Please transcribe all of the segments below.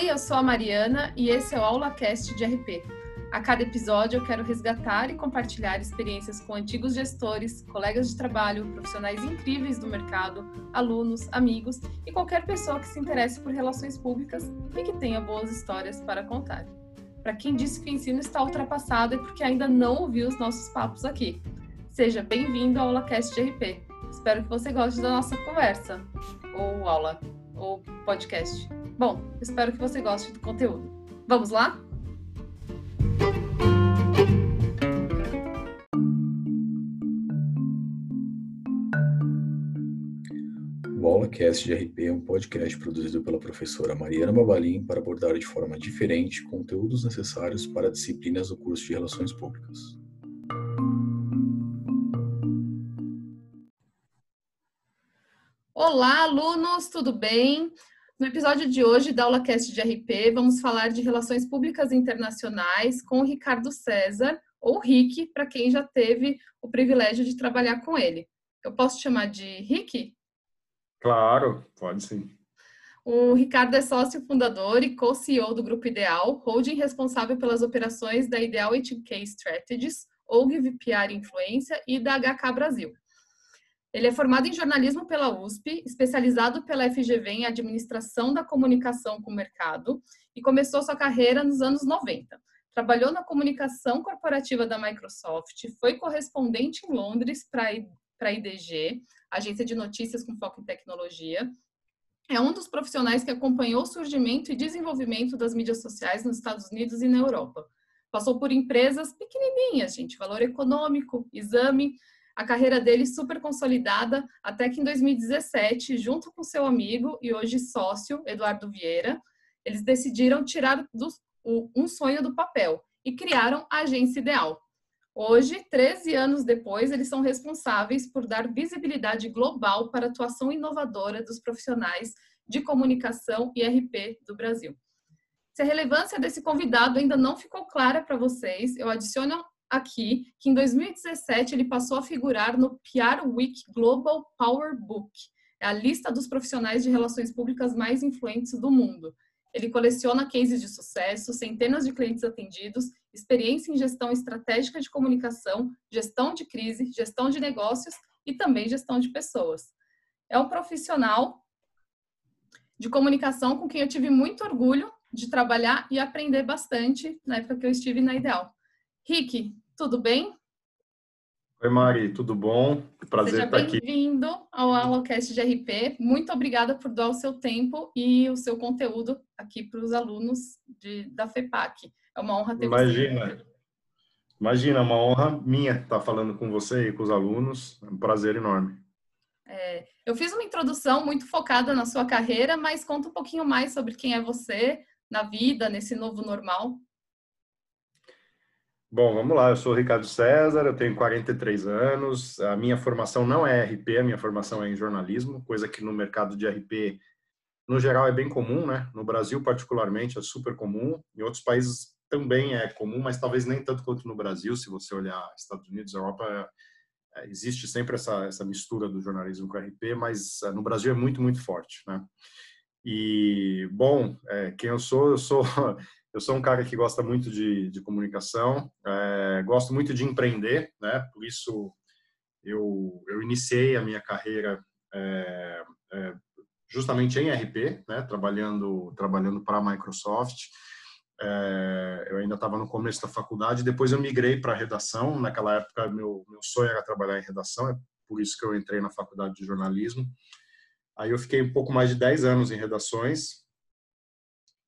Oi, eu sou a Mariana e esse é o AulaCast de RP. A cada episódio eu quero resgatar e compartilhar experiências com antigos gestores, colegas de trabalho, profissionais incríveis do mercado, alunos, amigos e qualquer pessoa que se interesse por relações públicas e que tenha boas histórias para contar. Para quem disse que o ensino está ultrapassado é porque ainda não ouviu os nossos papos aqui. Seja bem-vindo ao AulaCast de RP. Espero que você goste da nossa conversa, ou aula, ou podcast. Bom, espero que você goste do conteúdo. Vamos lá? O AulaCast de RP é um podcast produzido pela professora Mariana Babalim para abordar de forma diferente conteúdos necessários para disciplinas do curso de Relações Públicas. Olá, alunos, tudo bem? No episódio de hoje da AulaCast de RP, vamos falar de relações públicas internacionais com o Ricardo César, ou Rick, para quem já teve o privilégio de trabalhar com ele. Eu posso chamar de Rick? Claro, pode sim. O Ricardo é sócio fundador e co-CEO do Grupo Ideal, holding responsável pelas operações da Ideal HK Strategies, OG VPR Influência e da HK Brasil. Ele é formado em jornalismo pela USP, especializado pela FGV em administração da comunicação com o mercado e começou sua carreira nos anos 90. Trabalhou na comunicação corporativa da Microsoft, foi correspondente em Londres para a IDG, agência de notícias com foco em tecnologia. É um dos profissionais que acompanhou o surgimento e desenvolvimento das mídias sociais nos Estados Unidos e na Europa. Passou por empresas pequenininhas, gente, Valor Econômico, Exame, a carreira dele super consolidada até que em 2017, junto com seu amigo e hoje sócio, Eduardo Vieira, eles decidiram tirar do, o, um sonho do papel e criaram a Agência Ideal. Hoje, 13 anos depois, eles são responsáveis por dar visibilidade global para a atuação inovadora dos profissionais de comunicação e RP do Brasil. Se a relevância desse convidado ainda não ficou clara para vocês, eu adiciono aqui que em 2017 ele passou a figurar no PR Week Global Power Book, é a lista dos profissionais de relações públicas mais influentes do mundo. Ele coleciona cases de sucesso, centenas de clientes atendidos, experiência em gestão estratégica de comunicação, gestão de crise, gestão de negócios e também gestão de pessoas. É um profissional de comunicação com quem eu tive muito orgulho de trabalhar e aprender bastante na época que eu estive na Ideal. Rick, tudo bem? Oi, Mari, tudo bom? Prazer Seja estar aqui. Bem-vindo ao AloCast de RP. Muito obrigada por dar o seu tempo e o seu conteúdo aqui para os alunos de, da FEPAC. É uma honra ter Imagina. você. Imagina, é uma honra minha estar falando com você e com os alunos. É um prazer enorme. É, eu fiz uma introdução muito focada na sua carreira, mas conta um pouquinho mais sobre quem é você na vida, nesse novo normal. Bom, vamos lá. Eu sou o Ricardo César, eu tenho 43 anos. A minha formação não é RP, a minha formação é em jornalismo, coisa que no mercado de RP, no geral, é bem comum, né? No Brasil, particularmente, é super comum. Em outros países também é comum, mas talvez nem tanto quanto no Brasil. Se você olhar Estados Unidos, Europa, é, existe sempre essa, essa mistura do jornalismo com RP, mas é, no Brasil é muito, muito forte, né? E, bom, é, quem eu sou? Eu sou eu sou um cara que gosta muito de, de comunicação, é, gosto muito de empreender, né? Por isso eu, eu iniciei a minha carreira é, é, justamente em RP, né? Trabalhando trabalhando para a Microsoft. É, eu ainda estava no começo da faculdade, depois eu migrei para redação. Naquela época meu meu sonho era trabalhar em redação, é por isso que eu entrei na faculdade de jornalismo. Aí eu fiquei um pouco mais de 10 anos em redações,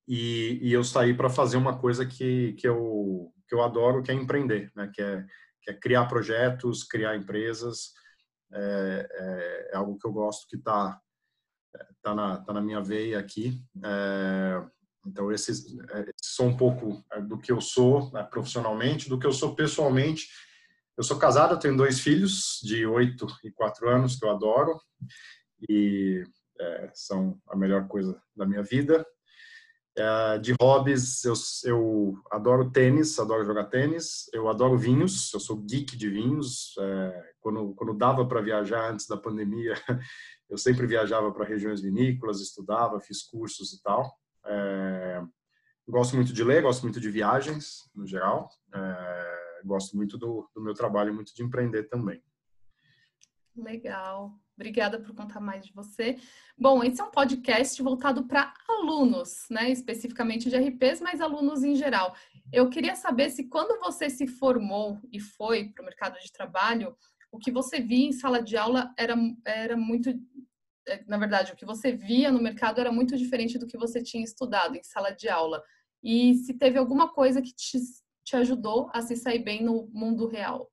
e, e eu saí para fazer uma coisa que, que, eu, que eu adoro, que é empreender, né? que, é, que é criar projetos, criar empresas. É, é, é algo que eu gosto, que está tá na, tá na minha veia aqui. É, então, esses, esses são um pouco é, do que eu sou né, profissionalmente, do que eu sou pessoalmente. Eu sou casado, eu tenho dois filhos de 8 e 4 anos que eu adoro e é, são a melhor coisa da minha vida. É, de hobbies, eu, eu adoro tênis, adoro jogar tênis, eu adoro vinhos, eu sou geek de vinhos. É, quando, quando dava para viajar antes da pandemia, eu sempre viajava para regiões vinícolas, estudava, fiz cursos e tal. É, gosto muito de ler, gosto muito de viagens, no geral. Gosto muito do, do meu trabalho, muito de empreender também. Legal. Obrigada por contar mais de você. Bom, esse é um podcast voltado para alunos, né? Especificamente de RPs, mas alunos em geral. Eu queria saber se quando você se formou e foi para o mercado de trabalho, o que você via em sala de aula era, era muito. É, na verdade, o que você via no mercado era muito diferente do que você tinha estudado em sala de aula. E se teve alguma coisa que te, te ajudou a se sair bem no mundo real.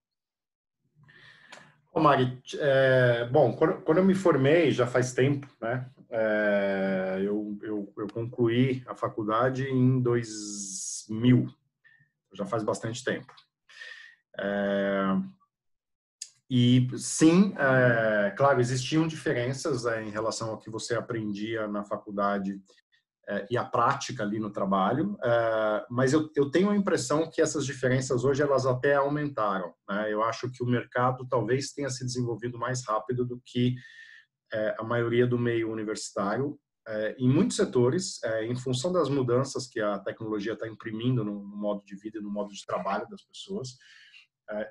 Ô Mari, é, bom, quando, quando, eu me formei, já faz tempo, né? É, eu, eu, eu, concluí a faculdade em 2000, já faz bastante tempo. É, e sim, é, claro, existiam diferenças é, em relação ao que você aprendia na faculdade e a prática ali no trabalho, é, mas eu, eu, tenho a impressão que essas diferenças hoje elas até aumentaram. Né? Eu acho que o mercado talvez tenha se desenvolvido mais rápido do que é, a maioria do meio universitário. em muitos setores, em função das mudanças que a tecnologia está imprimindo no, modo de vida e no modo de trabalho das pessoas,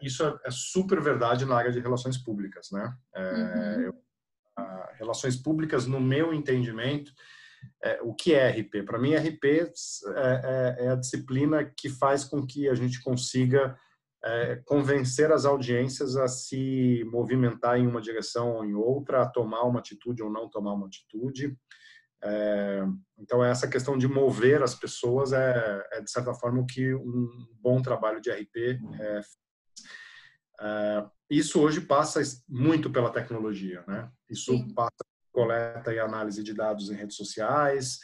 isso é, é, super verdade na área de relações públicas. Né? Uhum. Eu, relações públicas, no meu entendimento, é, o que é RP? Para mim, RP é, é, é, a disciplina que faz com que a gente consiga é, convencer as audiências a se movimentar em uma direção ou em outra, a tomar uma atitude ou não tomar uma atitude. É, então, essa questão de mover as pessoas é, é, de certa forma, o que um bom trabalho de RP é. é, isso hoje passa muito pela tecnologia, né? Isso Sim. passa coleta e análise de dados em redes sociais.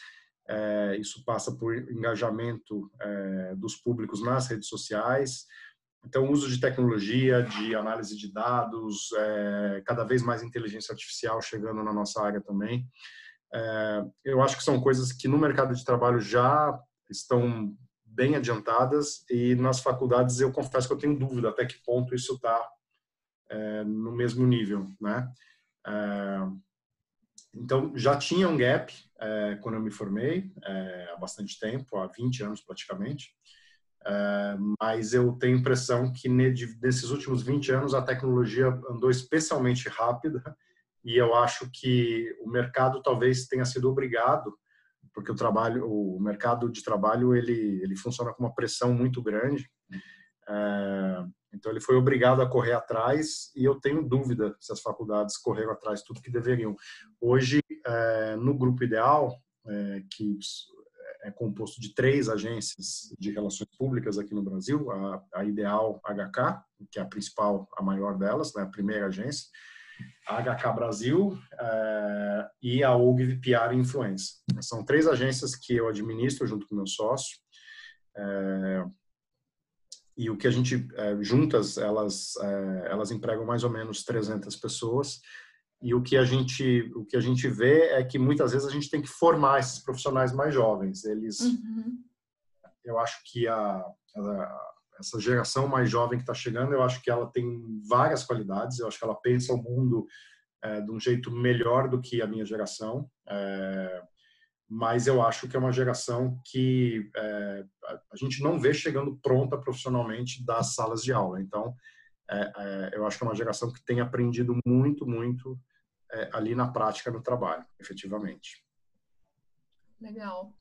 É, isso passa por engajamento é, dos públicos nas redes sociais. Então, uso de tecnologia, de análise de dados, é, cada vez mais inteligência artificial chegando na nossa área também. É, eu acho que são coisas que no mercado de trabalho já estão bem adiantadas e nas faculdades eu confesso que eu tenho dúvida até que ponto isso está é, no mesmo nível, né? Então, já tinha um gap é, quando eu me formei, é, há bastante tempo, há 20 anos praticamente. É, mas eu tenho impressão que nesses últimos 20 anos a tecnologia andou especialmente rápida e eu acho que o mercado talvez tenha sido obrigado, porque o trabalho, o mercado de trabalho ele ele funciona com uma pressão muito grande. É, então ele foi obrigado a correr atrás e eu tenho dúvida se as faculdades correram atrás tudo que deveriam. Hoje, é, no grupo ideal, é, que é composto de três agências de relações públicas aqui no Brasil, a, a Ideal HK, que é a principal, a maior delas, né, a primeira agência, a HK Brasil é, e a OGV PR Influência. São três agências que eu administro junto com meu sócio. É, e o que a gente é, juntas elas é, elas empregam mais ou menos 300 pessoas. E o que a gente o que a gente vê é que muitas vezes a gente tem que formar esses profissionais mais jovens. Eles uhum. eu acho que a, a, essa geração mais jovem que está chegando eu acho que ela tem várias qualidades. Eu acho que ela pensa o mundo é, de um jeito melhor do que a minha geração. É, mas eu acho que é uma geração que é, a gente não vê chegando pronta profissionalmente das salas de aula. Então, é, é, eu acho que é uma geração que tem aprendido muito, muito é, ali na prática, no trabalho, efetivamente. Legal.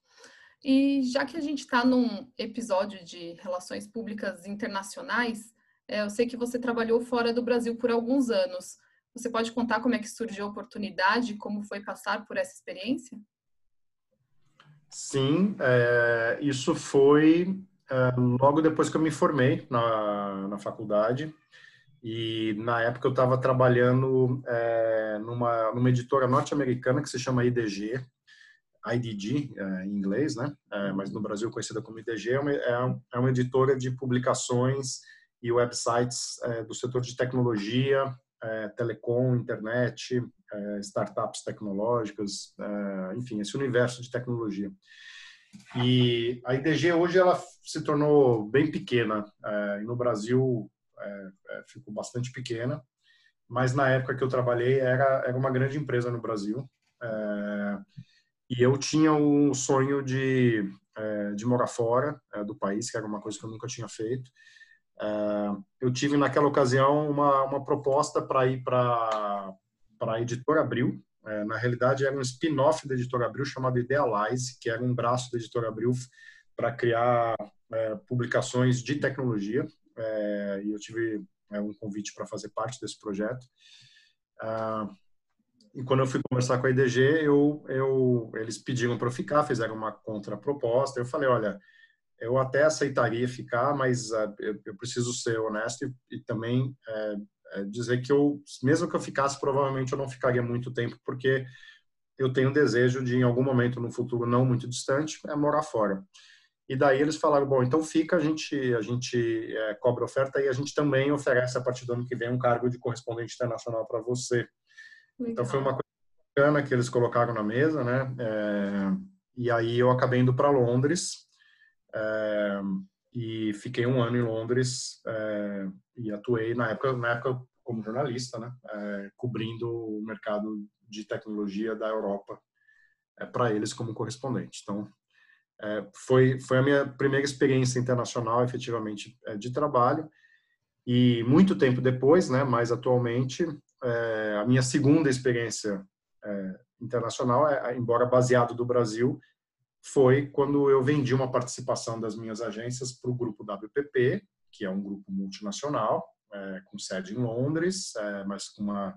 E já que a gente está num episódio de relações públicas internacionais, é, eu sei que você trabalhou fora do Brasil por alguns anos. Você pode contar como é que surgiu a oportunidade, como foi passar por essa experiência? Sim, é, isso foi é, logo depois que eu me formei na, na faculdade. E na época eu estava trabalhando é, numa, numa editora norte-americana que se chama IDG, IDG é, em inglês, né? É, mas no Brasil conhecida como IDG, é uma, é, é uma editora de publicações e websites é, do setor de tecnologia, telecom, internet, é, startups tecnológicas, é, enfim, esse universo de tecnologia. E a IDG hoje ela se tornou bem pequena. É, no Brasil ficou bastante pequena, mas na época que eu trabalhei era, era uma grande empresa no Brasil. E eu tinha o sonho de, é, de morar fora é, do país, que era uma coisa que eu nunca tinha feito. É, eu tive naquela ocasião uma, uma proposta para ir para a editora Abril. É, na realidade, era um spin-off da editora Abril chamado Idealize, que era um braço da editora Abril para criar é, publicações de tecnologia. É, e eu tive um convite para fazer parte desse projeto. Ah, e quando eu fui conversar com a IDG, eu, eu, eles pediram para eu ficar, fizeram uma contraproposta. Eu falei, olha, eu até aceitaria ficar, mas uh, eu, eu, preciso ser honesto e, e também é dizer que eu, mesmo que eu ficasse, provavelmente eu não ficaria muito tempo, porque eu tenho desejo de, em algum momento no futuro não muito distante, é morar fora. E daí eles falaram, bom, então fica, a gente, a gente é, cobra oferta e a gente também oferece a partir do ano que vem um cargo de correspondente internacional para você. Legal. Então foi uma coisa bacana que eles colocaram na mesa, né? É, e aí eu acabei indo para Londres é, e fiquei um ano em Londres é, e atuei na época, na época como jornalista, né? É, cobrindo o mercado de tecnologia da Europa é, para eles como correspondente. Então é, foi foi a minha primeira experiência internacional, efetivamente, de trabalho. E muito tempo depois, né, mais atualmente, é, a minha segunda experiência é, internacional, é, embora baseado do Brasil, foi quando eu vendi uma participação das minhas agências para o grupo WPP, que é um grupo multinacional, é, com sede em Londres, é, mas com uma,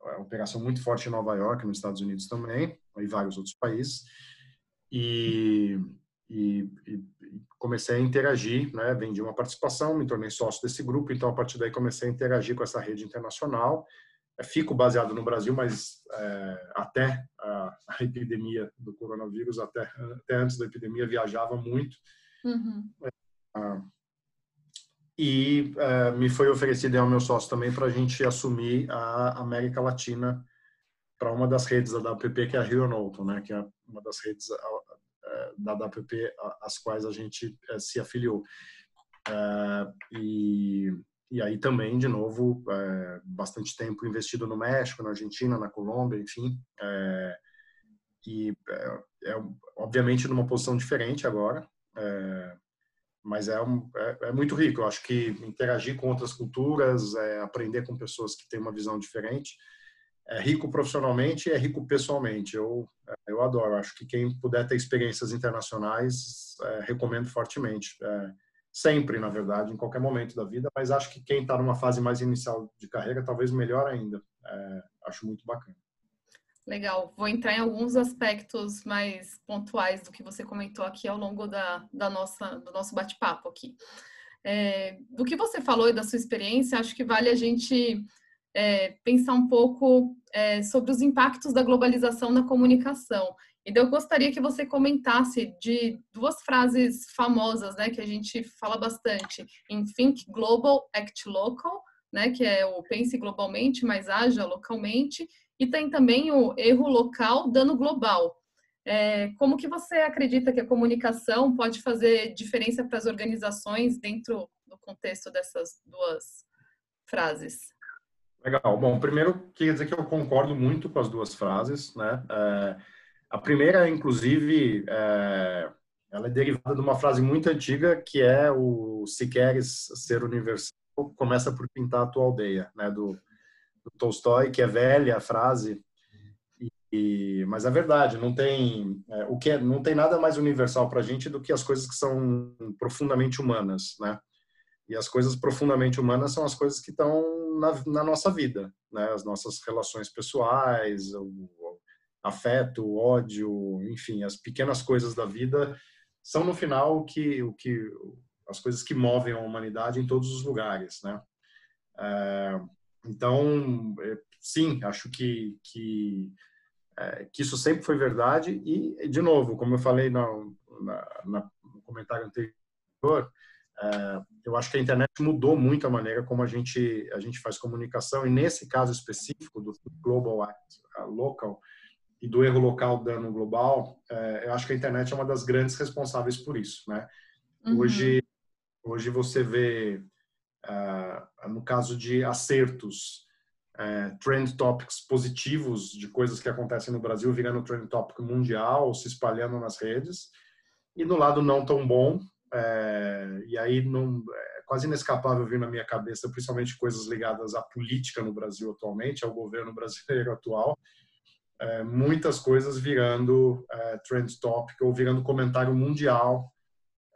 uma operação muito forte em Nova York, nos Estados Unidos também, e vários outros países. E, e, e, comecei a interagir, né? Vendi uma participação, me tornei sócio desse grupo, então a partir daí comecei a interagir com essa rede internacional. É, fico baseado no Brasil, mas é, até a, a, epidemia do coronavírus, até, até antes da epidemia, viajava muito. Uhum. É, e é, me foi oferecido ao meu sócio também para a gente assumir a América Latina para uma das redes da WPP, que é a Rio Norton, né? Que é uma das redes da WPP às quais a gente se afiliou. e e aí também, de novo, é, bastante tempo investido no México, na Argentina, na Colômbia, enfim. É, e é, é, obviamente numa posição diferente agora, é, mas é, um, é, é, muito rico. Eu acho que interagir com outras culturas, é, aprender com pessoas que têm uma visão diferente, é rico profissionalmente e é rico pessoalmente. Eu, eu adoro. Acho que quem puder ter experiências internacionais, recomendo fortemente sempre, na verdade, em qualquer momento da vida, mas acho que quem está numa fase mais inicial de carreira, talvez melhor ainda. É, acho muito bacana. Legal. Vou entrar em alguns aspectos mais pontuais do que você comentou aqui ao longo da, da nossa, do nosso bate-papo aqui. É, do que você falou e da sua experiência, acho que vale a gente é, pensar um pouco é, sobre os impactos da globalização na comunicação. Então, eu gostaria que você comentasse de duas frases famosas, né, que a gente fala bastante, em Think Global, Act Local, né, que é o pense globalmente, mas haja localmente, e tem também o erro local, dano global. É, como que você acredita que a comunicação pode fazer diferença para as organizações dentro do contexto dessas duas frases? Legal. Bom, primeiro, queria dizer que eu concordo muito com as duas frases, né? É a primeira, inclusive, é, ela é derivada de uma frase muito antiga que é o se queres ser universal, começa por pintar a tua aldeia, né, do, do Tolstói, que é velha a frase, e, mas é verdade, não tem é, o que é, não tem nada mais universal para a gente do que as coisas que são profundamente humanas, né? E as coisas profundamente humanas são as coisas que estão na, na nossa vida, né? As nossas relações pessoais, o, afeto, ódio, enfim, as pequenas coisas da vida são no final o que, o que as coisas que movem a humanidade em todos os lugares, né? É, então, é, sim, acho que que, é, que isso sempre foi verdade e, de novo, como eu falei no, na, na, no comentário anterior, é, eu acho que a internet mudou muito a maneira como a gente a gente faz comunicação e nesse caso específico do Global Act Local e do erro local dano global, é, eu acho que a internet é uma das grandes responsáveis por isso, né? Uhum. Hoje, hoje você vê, uh, no caso de acertos, é, trend topics positivos de coisas que acontecem no Brasil virando trend topic mundial, se espalhando nas redes, e do lado não tão bom, é, e aí não, é quase inescapável vir na minha cabeça, principalmente coisas ligadas à política no Brasil atualmente, ao governo brasileiro atual, é, muitas coisas virando é, trend topic ou virando comentário mundial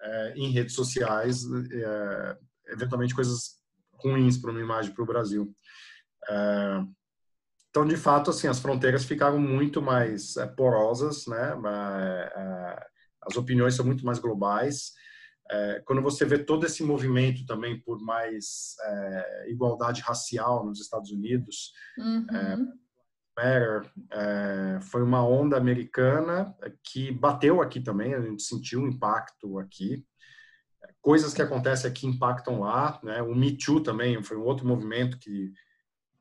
é, em redes sociais, é, eventualmente coisas ruins para uma imagem para o Brasil. É, então, de fato, assim, as fronteiras ficaram muito mais é, porosas, né? as opiniões são muito mais globais. quando você vê todo esse movimento também por mais igualdade racial nos Estados Unidos, uhum. Matter é, foi uma onda americana que bateu aqui também, a gente sentiu um impacto aqui. Coisas que acontecem aqui impactam lá, né? O Me Too também foi um outro movimento que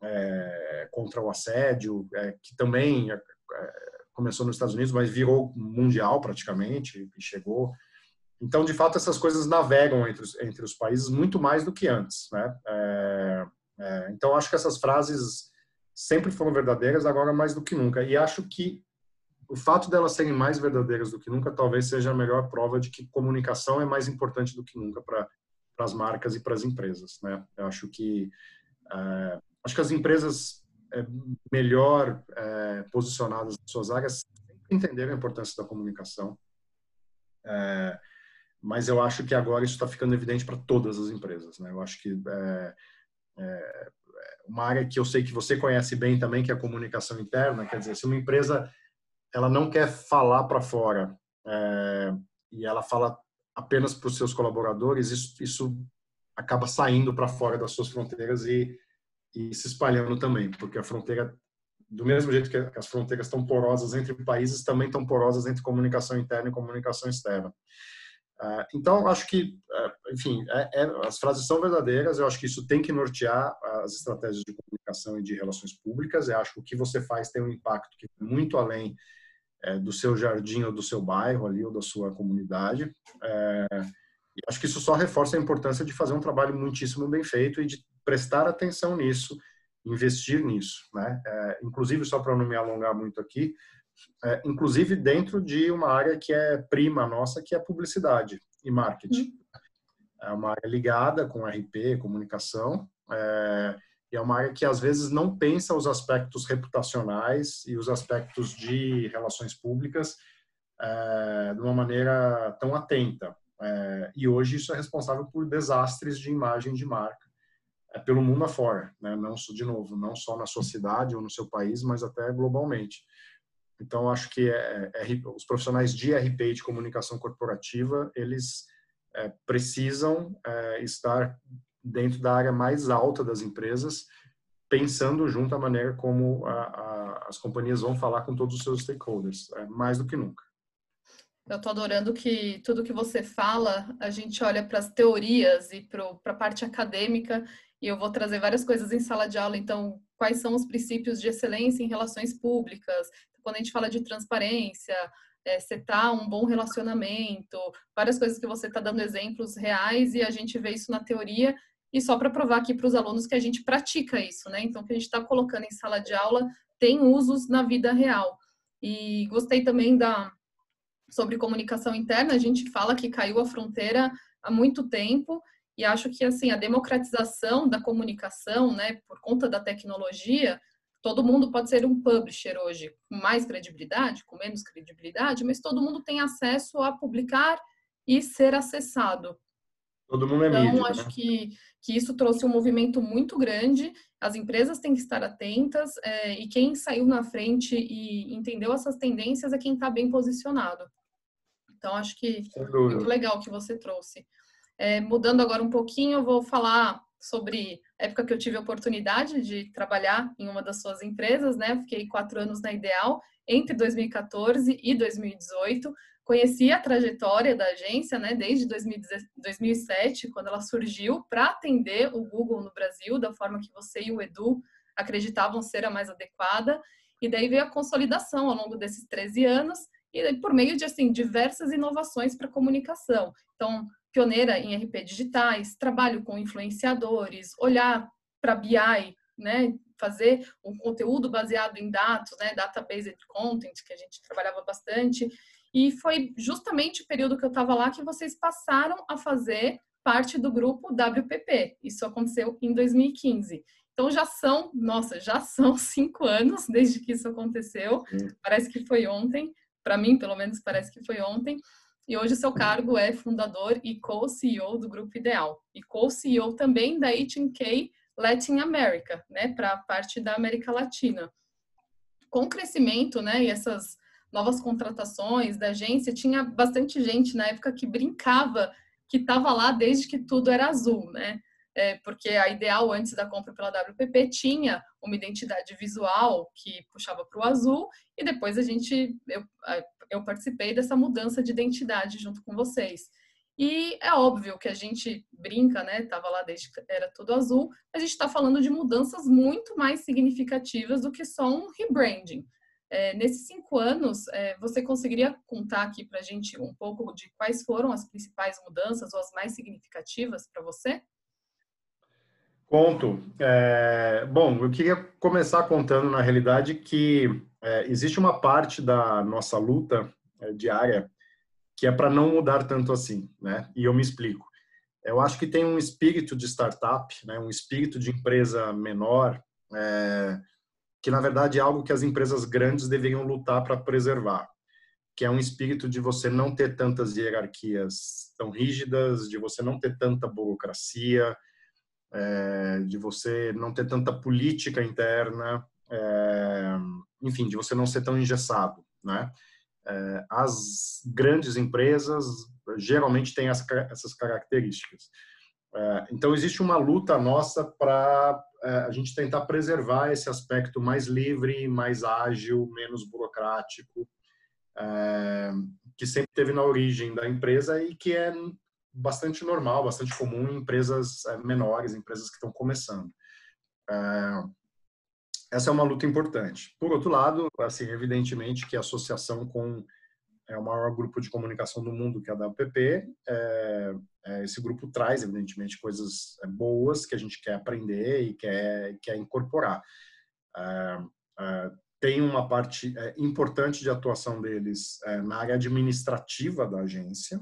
é, contra o assédio, é, que também começou nos Estados Unidos, mas virou mundial praticamente e chegou. Então, de fato, essas coisas navegam entre os, entre os países muito mais do que antes, né? Então, acho que essas frases sempre foram verdadeiras, agora mais do que nunca. E acho que o fato delas serem mais verdadeiras do que nunca talvez seja a melhor prova de que comunicação é mais importante do que nunca para as marcas e para as empresas, né? Eu acho que é, acho que as empresas é, melhor é, posicionadas nas suas áreas entenderam a importância da comunicação, é, mas eu acho que agora isso está ficando evidente para todas as empresas, né? Eu acho que é, é, uma área que eu sei que você conhece bem também, que é a comunicação interna. Quer dizer, se uma empresa ela não quer falar para fora é, e ela fala apenas para os seus colaboradores, isso, isso acaba saindo para fora das suas fronteiras e, e se espalhando também, porque a fronteira, do mesmo jeito que as fronteiras estão porosas entre países, também estão porosas entre comunicação interna e comunicação externa. Ah, então, acho que, ah, enfim, é, é, as frases são verdadeiras, eu acho que isso tem que nortear as estratégias de comunicação e de relações públicas, eu acho que o que você faz tem um impacto que é muito além é, do seu jardim ou do seu bairro ali, ou da sua comunidade, é, e acho que isso só reforça a importância de fazer um trabalho muitíssimo bem feito e de prestar atenção nisso, investir nisso, né? É, inclusive, só para não me alongar muito aqui, é, inclusive dentro de uma área que é prima nossa, que é publicidade e marketing. Uhum. É uma área ligada com RP, comunicação, é, e é uma área que às vezes não pensa os aspectos reputacionais e os aspectos de relações públicas é, de uma maneira tão atenta. É, e hoje isso é responsável por desastres de imagem de marca é, pelo mundo afora, né? não de novo, não só na sua cidade ou no seu país, mas até globalmente. Então, acho que é, é, os profissionais de RP de comunicação corporativa, eles é, precisam é, estar dentro da área mais alta das empresas, pensando junto à maneira como a, a, as companhias vão falar com todos os seus stakeholders, é, mais do que nunca. Eu estou adorando que tudo que você fala, a gente olha para as teorias e para a parte acadêmica, e eu vou trazer várias coisas em sala de aula. Então, quais são os princípios de excelência em relações públicas? Quando a gente fala de transparência, é, setar um bom relacionamento, várias coisas que você está dando exemplos reais e a gente vê isso na teoria e só para provar aqui para os alunos que a gente pratica isso, né? Então, o que a gente está colocando em sala de aula tem usos na vida real. E gostei também da sobre comunicação interna, a gente fala que caiu a fronteira há muito tempo e acho que assim a democratização da comunicação, né, por conta da tecnologia, todo mundo pode ser um publisher hoje, com mais credibilidade, com menos credibilidade, mas todo mundo tem acesso a publicar e ser acessado. Todo mundo é então, mídia. Então, acho né? que, que isso trouxe um movimento muito grande. As empresas têm que estar atentas é, e quem saiu na frente e entendeu essas tendências é quem está bem posicionado. Então, acho que muito legal que você trouxe. É, mudando agora um pouquinho, eu vou falar sobre a época que eu tive a oportunidade de trabalhar em uma das suas empresas, né? Fiquei quatro anos na Ideal, entre 2014 e 2018. Conheci a trajetória da agência, né? Desde 2007, quando ela surgiu, para atender o Google no Brasil, da forma que você e o Edu acreditavam ser a mais adequada. E daí veio a consolidação ao longo desses 13 anos, e por meio de assim diversas inovações para comunicação. Então, pioneira em RP digitais, trabalho com influenciadores, olhar para BI né, fazer um conteúdo baseado em dados, né, database content, que a gente trabalhava bastante. E foi justamente o período que eu estava lá que vocês passaram a fazer parte do grupo WPP. Isso aconteceu em 2015. Então já são, nossa, já são cinco anos desde que isso aconteceu. Parece que foi ontem. Para mim, pelo menos, parece que foi ontem. E hoje seu cargo é fundador e co-CEO do Grupo Ideal. E co-CEO também da H&K Latin America, né, para a parte da América Latina. Com o crescimento, né, e essas novas contratações da agência, tinha bastante gente na época que brincava que estava lá desde que tudo era azul, né? É, porque a Ideal, antes da compra pela WPP, tinha uma identidade visual que puxava para o azul, e depois a gente, eu, eu participei dessa mudança de identidade junto com vocês. E é óbvio que a gente brinca, né? Tava lá desde que era tudo azul. A gente está falando de mudanças muito mais significativas do que só um rebranding. É, nesses cinco anos, é, você conseguiria contar aqui para a gente um pouco de quais foram as principais mudanças ou as mais significativas para você? Conto. É, bom, eu queria começar contando, na realidade, que é, existe uma parte da nossa luta é, diária que é para não mudar tanto assim, né? E eu me explico. Eu acho que tem um espírito de startup, né? Um espírito de empresa menor, é, que na verdade é algo que as empresas grandes deveriam lutar para preservar, que é um espírito de você não ter tantas hierarquias tão rígidas, de você não ter tanta burocracia, é, de você não ter tanta política interna, é, enfim, de você não ser tão engessado, né? É, as grandes empresas geralmente têm essas características. Então, existe uma luta nossa para a gente tentar preservar esse aspecto mais livre, mais ágil, menos burocrático, que sempre teve na origem da empresa e que é bastante normal, bastante comum em empresas menores, empresas que estão começando essa é uma luta importante. Por outro lado, assim, evidentemente que a associação com é o maior grupo de comunicação do mundo, que é a WPP, é, é, esse grupo traz, evidentemente, coisas é, boas que a gente quer aprender e quer, quer incorporar. É, é, tem uma parte é, importante de atuação deles na área administrativa da agência,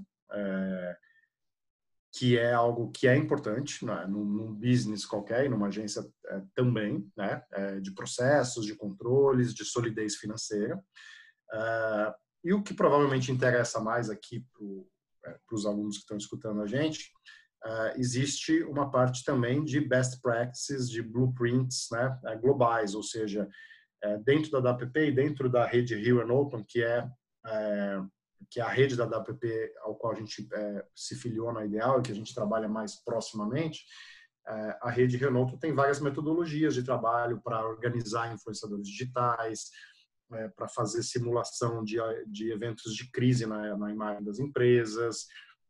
que é algo que é importante né, num, num business qualquer e numa agência é, também, né, é, de processos, de controles, de solidez financeira. É, e o que provavelmente interessa mais aqui para é, os alunos que estão escutando a gente, é, existe uma parte também de best practices, de blueprints né, é, globais, ou seja, dentro da WPP e dentro da rede Rio and Open, que é que é a rede da WPP ao qual a gente é, se filiou na Ideal e que a gente trabalha mais proximamente, é, a rede Renault tem várias metodologias de trabalho para organizar influenciadores digitais, é, para fazer simulação de, de eventos de crise na, na imagem das empresas,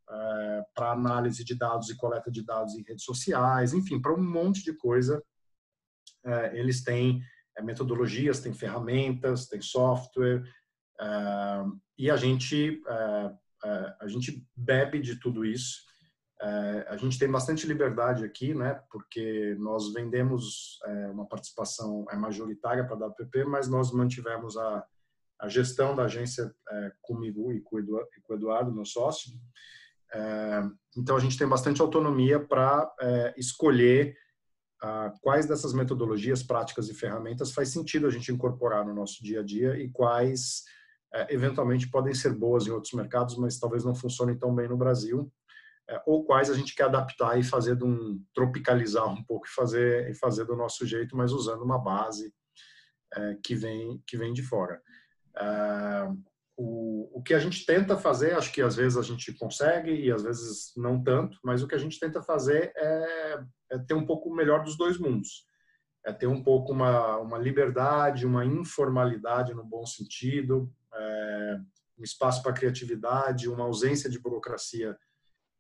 é, para análise de dados e coleta de dados em redes sociais, enfim, para um monte de coisa. É, eles têm é, metodologias, têm ferramentas, têm software, Uh, e a gente, uh, uh, a gente bebe de tudo isso. a gente tem bastante liberdade aqui, né? Porque nós vendemos uma participação é majoritária para a WPP, mas nós mantivemos a, a gestão da agência comigo e com o Eduardo, meu sócio. então a gente tem bastante autonomia para escolher quais dessas metodologias, práticas e ferramentas faz sentido a gente incorporar no nosso dia a dia e quais eventualmente podem ser boas em outros mercados, mas talvez não funcionem tão bem no Brasil, é, ou quais a gente quer adaptar e fazer de um tropicalizar um pouco e fazer e fazer do nosso jeito, mas usando uma base é, que vem que vem de fora. É, o, o que a gente tenta fazer, acho que às vezes a gente consegue e às vezes não tanto, mas o que a gente tenta fazer é, é ter um pouco melhor dos dois mundos é ter um pouco uma, uma liberdade, uma informalidade no bom sentido, é, um espaço para criatividade, uma ausência de burocracia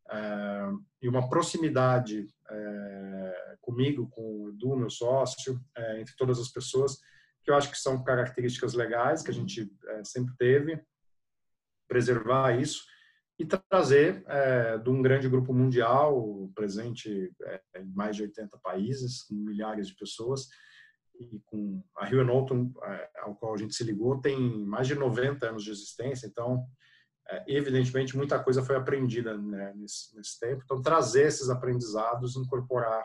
é, e uma proximidade é, comigo, com o Edu, meu sócio, é, entre todas as pessoas, que eu acho que são características legais que a gente é, sempre teve, preservar isso. e trazer é, de um grande grupo mundial, presente é, em mais de 80 países, com milhares de pessoas, e com a Rio Norton, é, ao qual a gente se ligou, tem mais de 90 anos de existência, então, é, evidentemente, muita coisa foi aprendida né, nesse, nesse, tempo. Então, trazer esses aprendizados, incorporar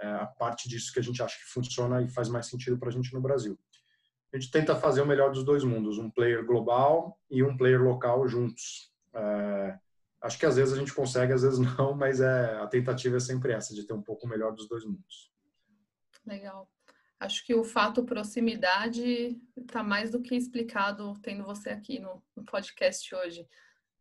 é, a parte disso que a gente acha que funciona e faz mais sentido para a gente no Brasil. A gente tenta fazer o melhor dos dois mundos, um player global e um player local juntos. É, acho que às vezes a gente consegue, às vezes não, mas é, a tentativa é sempre essa, de ter um pouco melhor dos dois mundos. Legal. Acho que o fato proximidade está mais do que explicado tendo você aqui no, no, podcast hoje.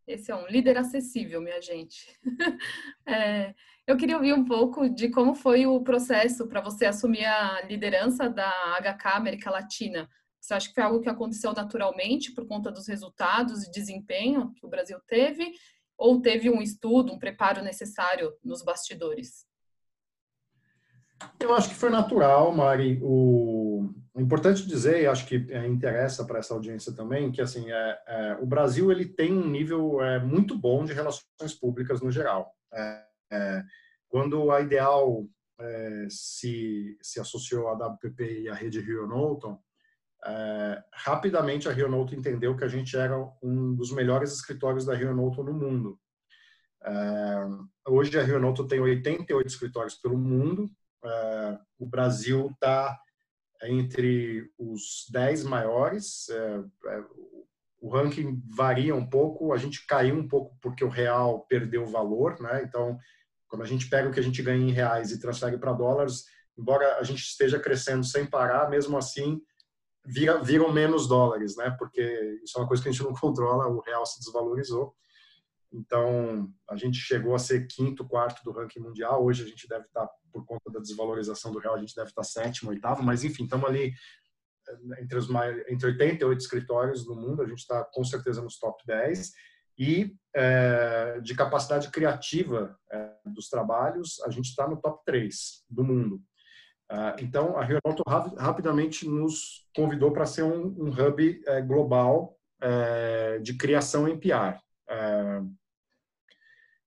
Esse é um líder acessível, minha gente. é, eu queria ouvir um pouco de como foi o processo para você assumir a liderança da HK América Latina. Você acha que foi algo que aconteceu naturalmente por conta dos resultados e desempenho que o Brasil teve? Ou teve um estudo, um preparo necessário nos bastidores? Eu acho que foi natural, Mari. O, o importante dizer, e acho que é, interessa para essa audiência também, que assim é, é, o Brasil ele tem um nível é, muito bom de relações públicas no geral. É, é, quando a Ideal se, se associou à WPP e à rede Rio Norton, rapidamente a Rio Norton entendeu que a gente era um dos melhores escritórios da Rio Norton no mundo. hoje a Rio Norton tem 88 escritórios pelo mundo, o Brasil está entre os 10 maiores. Uh, o ranking varia um pouco, a gente caiu um pouco porque o real perdeu valor, né? Então, quando a gente pega o que a gente ganha em reais e transfere para dólares, embora a gente esteja crescendo sem parar, mesmo assim vira, viram menos dólares, né? Porque isso é uma coisa que a gente não controla, o real se desvalorizou. Então, a gente chegou a ser quinto, quarto do ranking mundial. Hoje a gente deve estar, por conta da desvalorização do real, a gente deve estar sétimo, oitavo. Mas, enfim, estamos ali eh, entre, os mais, entre 88 escritórios no mundo. A gente está, com certeza, nos top 10. E é, de capacidade criativa é, dos trabalhos, a gente está no top 3 do mundo. Uh, então, a Alto rapidamente nos convidou para ser um, um hub é, global de criação em PR.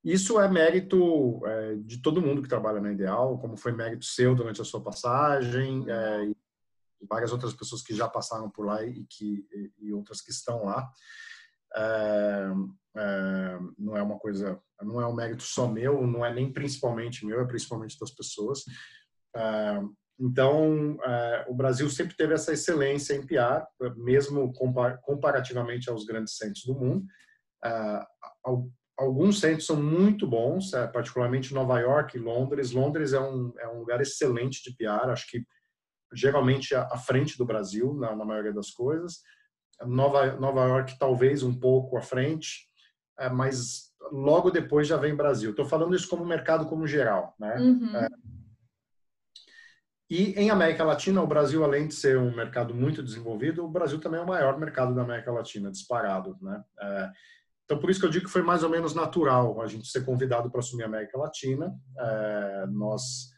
Isso é mérito é, de todo mundo que trabalha na Ideal, como foi mérito seu durante a sua passagem, é, e várias outras pessoas que já passaram por lá e, que, e, outras que estão lá. É, é, não é uma coisa, não é um mérito só meu, não é nem principalmente meu, é principalmente das pessoas. É, então, é, o Brasil sempre teve essa excelência em PR, mesmo comparativamente aos grandes centros do mundo. Alguns centros são muito bons, é, particularmente Nova York e Londres. Londres é um, é um lugar excelente de PR, acho que geralmente à frente do Brasil, na, na maioria das coisas. Nova, Nova York talvez um pouco à frente, é, mas logo depois já vem Brasil. Estou falando isso como mercado como geral, né? Uhum. É, e em América Latina, o Brasil, além de ser um mercado muito desenvolvido, o Brasil também é o maior mercado da América Latina, disparado, né? É, então, por isso que eu digo que foi mais ou menos natural a gente ser convidado para assumir a América Latina. É, nós,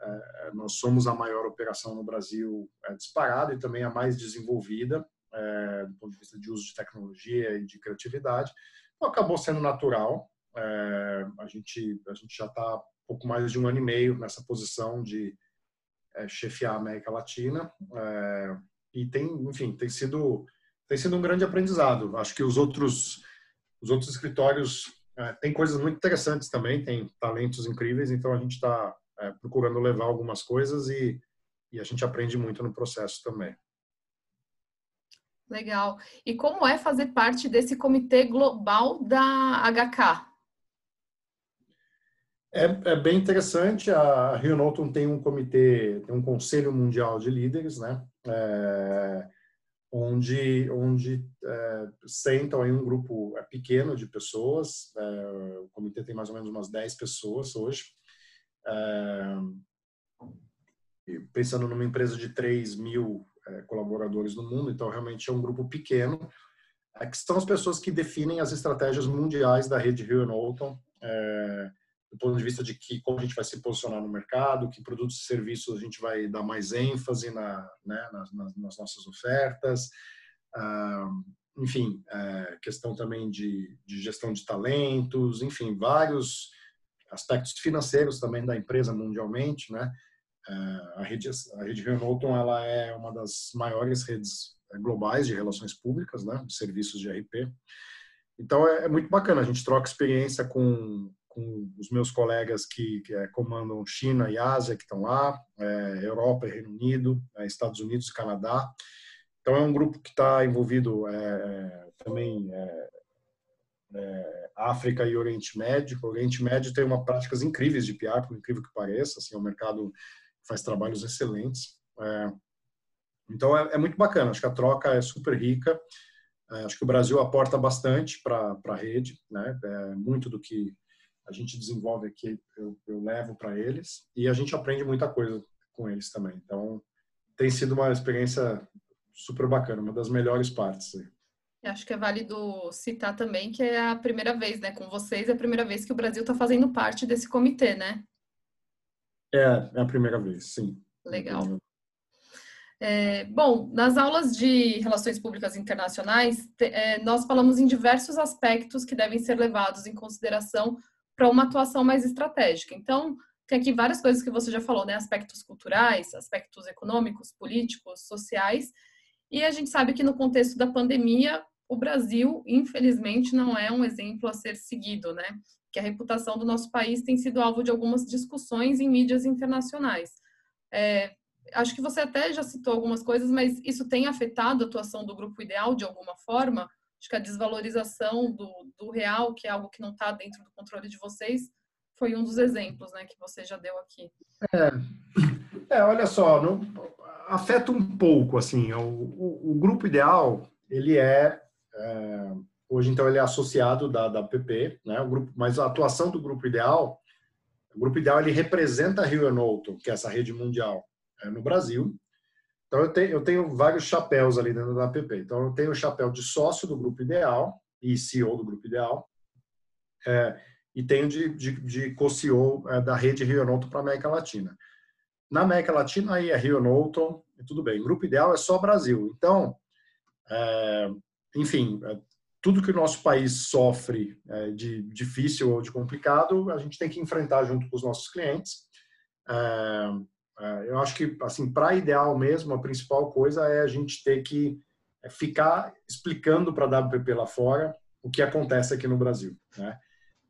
é, nós somos a maior operação no Brasil é, disparada e também a mais desenvolvida é, do ponto de vista de uso de tecnologia e de criatividade. Então, acabou sendo natural. É, a, gente, a gente já está pouco mais de um ano e meio nessa posição de é, chefiar a América Latina. e tem, enfim, tem sido, tem sido um grande aprendizado. Acho que os outros os outros escritórios é, têm coisas muito interessantes também, tem talentos incríveis, então a gente está é, procurando levar algumas coisas e, e a gente aprende muito no processo também. Legal. E como é fazer parte desse comitê global da HK? É, é, bem interessante. A Rio Norton tem um comitê, tem um conselho mundial de líderes, né? É, onde, onde é, sentam em um grupo é, pequeno de pessoas, é, o comitê tem mais ou menos umas 10 pessoas hoje, é, pensando numa empresa de 3 mil é, colaboradores no mundo, então realmente é um grupo pequeno, é, que são as pessoas que definem as estratégias mundiais da rede Rio Norton, do ponto de vista de que como a gente vai se posicionar no mercado, que produtos e serviços a gente vai dar mais ênfase na, né, nas, nas, nossas ofertas, ah, enfim, é, questão também de, de, gestão de talentos, enfim, vários aspectos financeiros também da empresa mundialmente, né? É, a rede, a rede Norton, ela é uma das maiores redes é, globais de relações públicas, né? De serviços de RP. Então é, é muito bacana, a gente troca experiência com, com os meus colegas que, que é, comandam China e Ásia, que estão lá, é, Europa e Reino Unido, é, Estados Unidos e Canadá. Então, é um grupo que está envolvido é, é, também é, é, África e Oriente Médio. O Oriente Médio tem uma práticas incríveis de PR, por incrível que pareça. Assim, é um mercado que faz trabalhos excelentes. É, então, é, é, muito bacana. Acho que a troca é super rica. acho que o Brasil aporta bastante para a rede. Né? muito do que a gente desenvolve aqui, eu, eu levo para eles. E a gente aprende muita coisa com eles também. Então, tem sido uma experiência super bacana, uma das melhores partes. Acho que é válido citar também que é a primeira vez, né, com vocês, é a primeira vez que o Brasil está fazendo parte desse comitê, né? É, é a primeira vez, sim. Legal. É, bom, nas aulas de Relações Públicas Internacionais, é, nós falamos em diversos aspectos que devem ser levados em consideração para uma atuação mais estratégica. Então, tem aqui várias coisas que você já falou, né? Aspectos culturais, aspectos econômicos, políticos, sociais, e a gente sabe que no contexto da pandemia, o Brasil, infelizmente, não é um exemplo a ser seguido, né? Que a reputação do nosso país tem sido alvo de algumas discussões em mídias internacionais. É, acho que você até já citou algumas coisas, mas isso tem afetado a atuação do grupo ideal de alguma forma? Acho que a desvalorização do, do real, que é algo que não está dentro do controle de vocês, foi um dos exemplos né, que você já deu aqui. É, é olha só, não, afeta um pouco, assim, o, o, o grupo ideal, ele é, é, hoje então ele é associado da, da PP, né, o grupo, mas a atuação do grupo ideal, o grupo ideal ele representa a Rio Norton, que é essa rede mundial é, no Brasil, então eu tenho, eu tenho vários chapéus ali dentro da PP, então eu tenho o chapéu de sócio do grupo ideal e CEO do grupo ideal, é, e tenho de, de, de co-CEO é, da rede Rio Norton para América Latina. Na América Latina, aí é Rio Norton, e tudo bem. Grupo ideal é só Brasil. Então, é, enfim, é, tudo que o nosso país sofre é, de difícil ou de complicado, a gente tem que enfrentar junto com os nossos clientes. É, eu acho que, assim, para ideal mesmo, a principal coisa é a gente ter que é, ficar explicando para a WPP lá fora o que acontece aqui no Brasil. Né?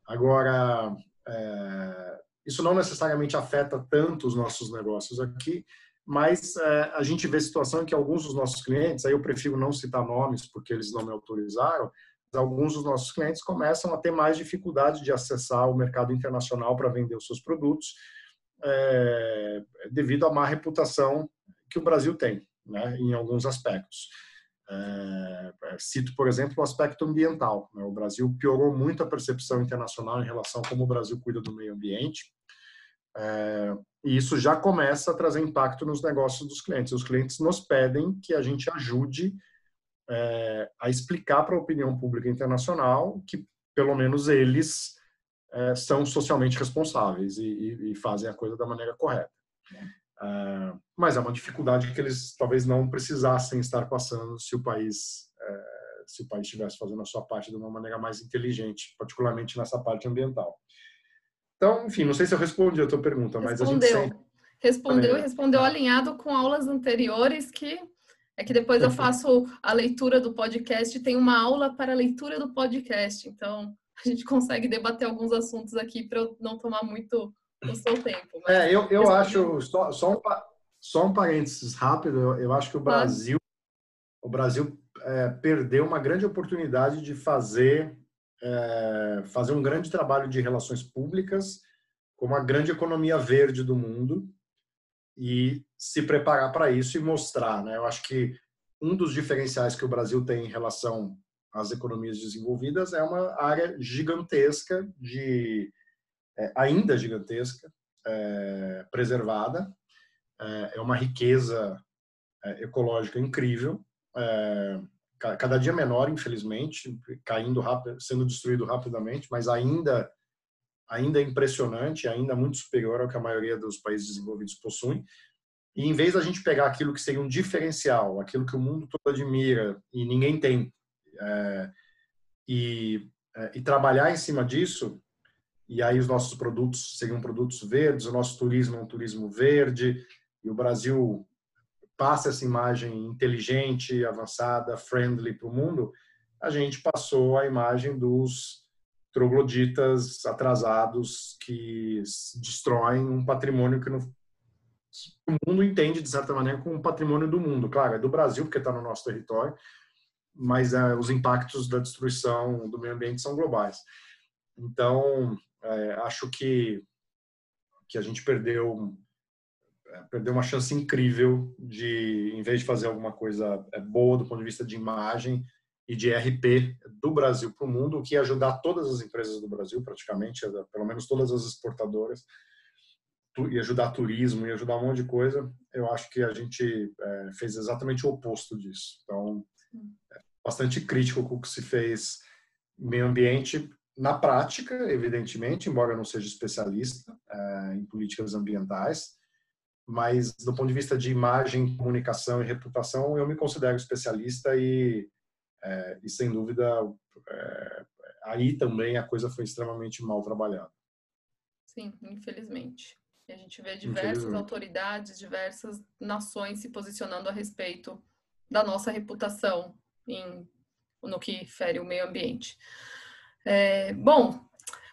Agora, é, isso não necessariamente afeta tanto os nossos negócios aqui, mas é, a gente vê situação em que alguns dos nossos clientes, aí eu prefiro não citar nomes porque eles não me autorizaram, alguns dos nossos clientes começam a ter mais dificuldade de acessar o mercado internacional para vender os seus produtos, é, devido à má reputação que o Brasil tem, né, em alguns aspectos. É, é, cito, por exemplo, o aspecto ambiental. Né? O Brasil piorou muito a percepção internacional em relação a como o Brasil cuida do meio ambiente. É, e isso já começa a trazer impacto nos negócios dos clientes. Os clientes nos pedem que a gente ajude é, a explicar para a opinião pública internacional que, pelo menos, eles é, são socialmente responsáveis e, e, e, fazem a coisa da maneira correta. Uh, mas é uma dificuldade que eles talvez não precisassem estar passando se o país uh, se o país estivesse fazendo a sua parte de uma maneira mais inteligente, particularmente nessa parte ambiental. Então, enfim, não sei se eu respondi a tua pergunta, mas respondeu. a gente sempre... respondeu e respondeu alinhado com aulas anteriores que é que depois eu faço a leitura do podcast, tem uma aula para a leitura do podcast, então a gente consegue debater alguns assuntos aqui para eu não tomar muito o seu tempo. é, eu, eu acho, só, só, um, só um parênteses rápido, eu, eu acho que o Brasil, o Brasil é, perdeu uma grande oportunidade de fazer, é, fazer um grande trabalho de relações públicas como a grande economia verde do mundo e se preparar para isso e mostrar. Né? Eu acho que um dos diferenciais que o Brasil tem em relação às economias desenvolvidas é uma área gigantesca de é, ainda gigantesca, é, preservada, é, é uma riqueza é, ecológica incrível, é, cada dia menor, infelizmente, caindo rápido, sendo destruído rapidamente, mas ainda ainda impressionante, ainda muito superior ao que a maioria dos países desenvolvidos possuem. E em vez da gente pegar aquilo que seria um diferencial, aquilo que o mundo todo admira e ninguém tem, É, e, é, e trabalhar em cima disso, e aí os nossos produtos seriam produtos verdes, o nosso turismo é um turismo verde, e o Brasil passa essa imagem inteligente, avançada, friendly para o mundo, a gente passou a imagem dos trogloditas atrasados que destroem um patrimônio que no, o mundo entende, de certa maneira, como um patrimônio do mundo. Claro, é do Brasil, porque está no nosso território, mas é, os impactos da destruição do meio ambiente são globais. Então, é, acho que, que a gente perdeu é, perdeu uma chance incrível de, em vez de fazer alguma coisa é, boa do ponto de vista de imagem e de RP do Brasil para o mundo, que ia ajudar todas as empresas do Brasil, praticamente, pelo menos todas as exportadoras, e ajudar turismo, e ajudar um monte de coisa, eu acho que a gente é, fez exatamente o oposto disso. Então, bastante crítico com o que se fez meio ambiente na prática, evidentemente, embora eu não seja especialista é, em políticas ambientais, mas do ponto de vista de imagem, comunicação e reputação, eu me considero especialista e, é, e sem dúvida, é, aí também a coisa foi extremamente mal trabalhada. Sim, infelizmente. E a gente vê diversas autoridades, diversas nações se posicionando a respeito da nossa reputação em, no que fere o meio ambiente. É, bom,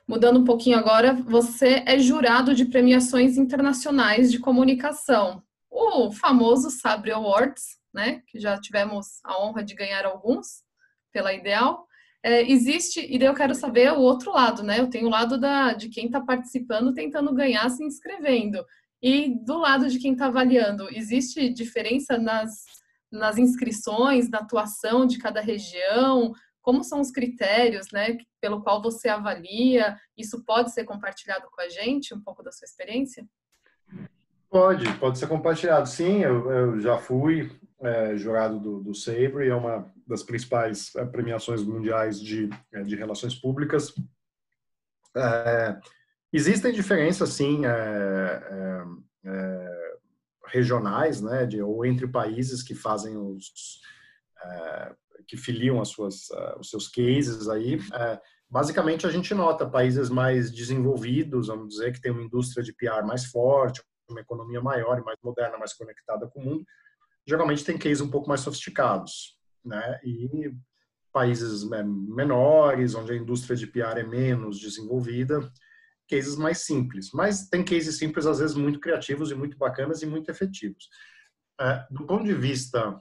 Mudando um pouquinho agora, você é jurado de premiações internacionais de comunicação, o famoso Sabre Awards, né? Que já tivemos a honra de ganhar alguns pela Ideal. É, existe, e daí eu quero saber o outro lado, né? Eu tenho o lado da, de quem está participando, tentando ganhar, se inscrevendo. E do lado de quem está avaliando, existe diferença nas, nas inscrições, na atuação de cada região? Como são os critérios, né, pelo qual você avalia? Isso pode ser compartilhado com a gente, um pouco da sua experiência? Pode, pode ser compartilhado. Sim, eu, eu já fui é, jurado do, do Sabre, é uma das principais é, premiações mundiais de, é, de relações públicas. É, existem diferenças, sim, é, é, regionais, né, de, ou entre países que fazem os que filiam as suas, uh, os seus cases aí, uh, basicamente a gente nota países mais desenvolvidos, vamos dizer, que tem uma indústria de PR mais forte, uma economia maior e mais moderna, mais conectada com o mundo, geralmente tem cases um pouco mais sofisticados, né? E países menores, onde a indústria de PR é menos desenvolvida, cases mais simples. Mas tem cases simples, às vezes, muito criativos e muito bacanas e muito efetivos. É, do ponto de vista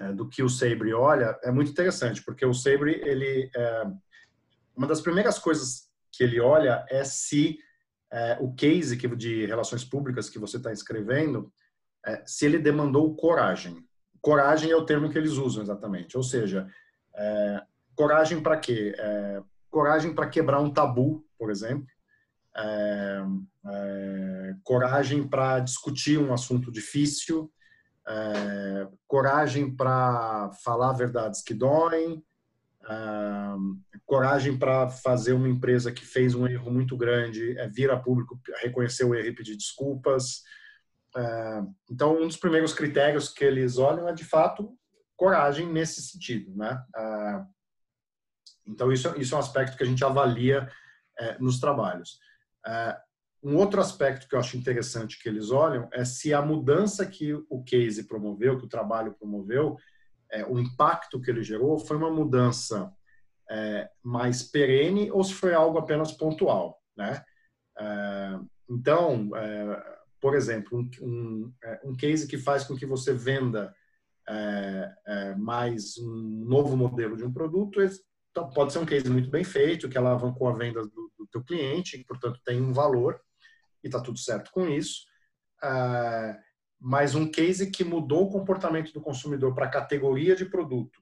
é, do que o Sabre olha é muito interessante, porque o Sabre, ele, é, uma das primeiras coisas que ele olha é se o case de relações públicas que você está escrevendo, se ele demandou coragem. Coragem é o termo que eles usam exatamente, ou seja, coragem para quê? Coragem para quebrar um tabu, por exemplo, coragem para discutir um assunto difícil, é, coragem para falar verdades que doem, é, coragem para fazer uma empresa que fez um erro muito grande, é, vir a público, reconhecer o erro e pedir desculpas. É, então, um dos primeiros critérios que eles olham é, de fato, coragem nesse sentido. Né? É, então, isso, isso é um aspecto que a gente avalia é, nos trabalhos. É, um outro aspecto que eu acho interessante que eles olham é se a mudança que o case promoveu, que o trabalho promoveu, é, o impacto que ele gerou, foi uma mudança é, mais perene ou se foi algo apenas pontual, né? É, então, é, por exemplo, um, um, é, um, case que faz com que você venda é, mais um novo modelo de um produto, então, pode ser um case muito bem feito, que alavancou a venda do, do teu cliente, que, portanto, tem um valor, e está tudo certo com isso. Uh, mas um case que mudou o comportamento do consumidor para a categoria de produto.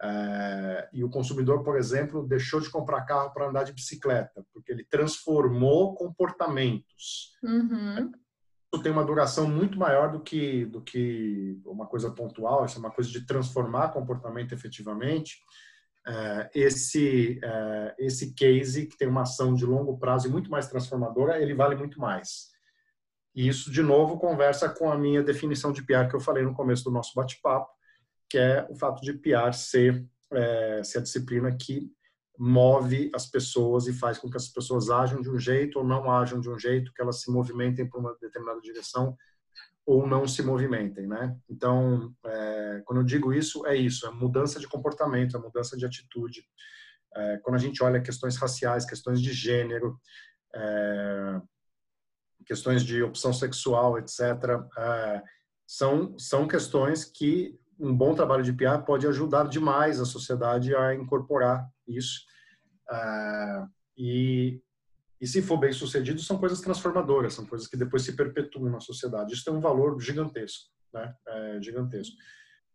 Uh, e o consumidor, por exemplo, deixou de comprar carro para andar de bicicleta, porque ele transformou comportamentos. Uhum. Isso tem uma duração muito maior do que, do que uma coisa pontual, isso é uma coisa de transformar comportamento efetivamente. É, esse é, esse case que tem uma ação de longo prazo e muito mais transformadora, ele vale muito mais. E isso, de novo, conversa com a minha definição de PR que eu falei no começo do nosso bate-papo, que é o fato de PR ser, é, ser a disciplina que move as pessoas e faz com que as pessoas ajam de um jeito ou não ajam de um jeito, que elas se movimentem para uma determinada direção ou não se movimentem, né? Então, é, quando eu digo isso, é isso, é mudança de comportamento, é mudança de atitude. É, quando a gente olha questões raciais, questões de gênero, é, questões de opção sexual, etc., é, são, são questões que um bom trabalho de PR pode ajudar demais a sociedade a incorporar isso. É, e, e se for bem sucedido, são coisas transformadoras, são coisas que depois se perpetuam na sociedade. Isso tem um valor gigantesco, né? É, gigantesco.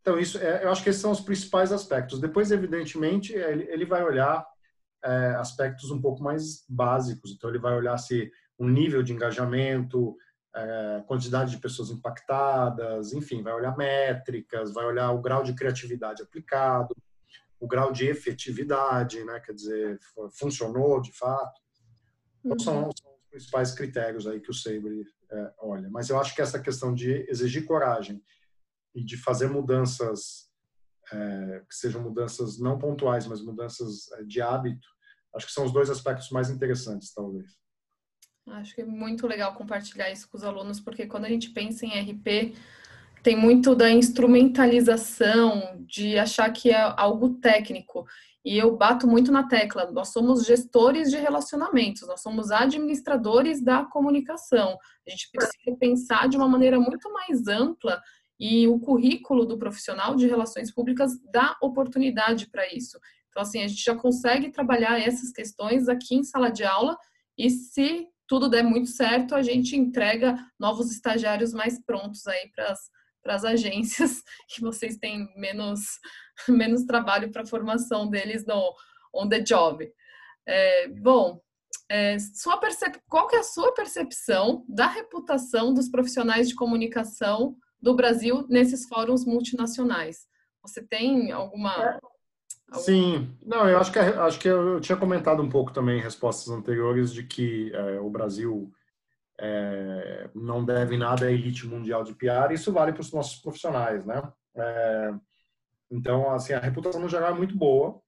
Então, isso, é, eu acho que esses são os principais aspectos. Depois, evidentemente, ele, ele vai olhar é, aspectos um pouco mais básicos. Então, ele vai olhar se um nível de engajamento, é, quantidade de pessoas impactadas, enfim, vai olhar métricas, vai olhar o grau de criatividade aplicado, o grau de efetividade, né? Quer dizer, funcionou de fato. Então, são, uhum. são, os principais critérios aí que o Sabre é, olha. Mas eu acho que essa questão de exigir coragem e de fazer mudanças é, que sejam mudanças não pontuais, mas mudanças é, de hábito, acho que são os dois aspectos mais interessantes, talvez. Acho que é muito legal compartilhar isso com os alunos, porque quando a gente pensa em RP, tem muito da instrumentalização, de achar que é algo técnico. E eu bato muito na tecla, nós somos gestores de relacionamentos, nós somos administradores da comunicação. A gente precisa pensar de uma maneira muito mais ampla e o currículo do profissional de relações públicas dá oportunidade para isso. Então, assim, a gente já consegue trabalhar essas questões aqui em sala de aula e se tudo der muito certo, a gente entrega novos estagiários mais prontos aí para as agências que vocês têm menos, menos trabalho para a formação deles no on the job. É, bom, é, sua percep... qual que é a sua percepção da reputação dos profissionais de comunicação do Brasil nesses fóruns multinacionais. Você tem alguma. É. Sim, não, eu acho que, acho que eu tinha comentado um pouco também em respostas anteriores de que é, o Brasil é, não deve nada à elite mundial de PR, isso vale para os nossos profissionais, né? É, então, assim, a reputação no geral é muito boa.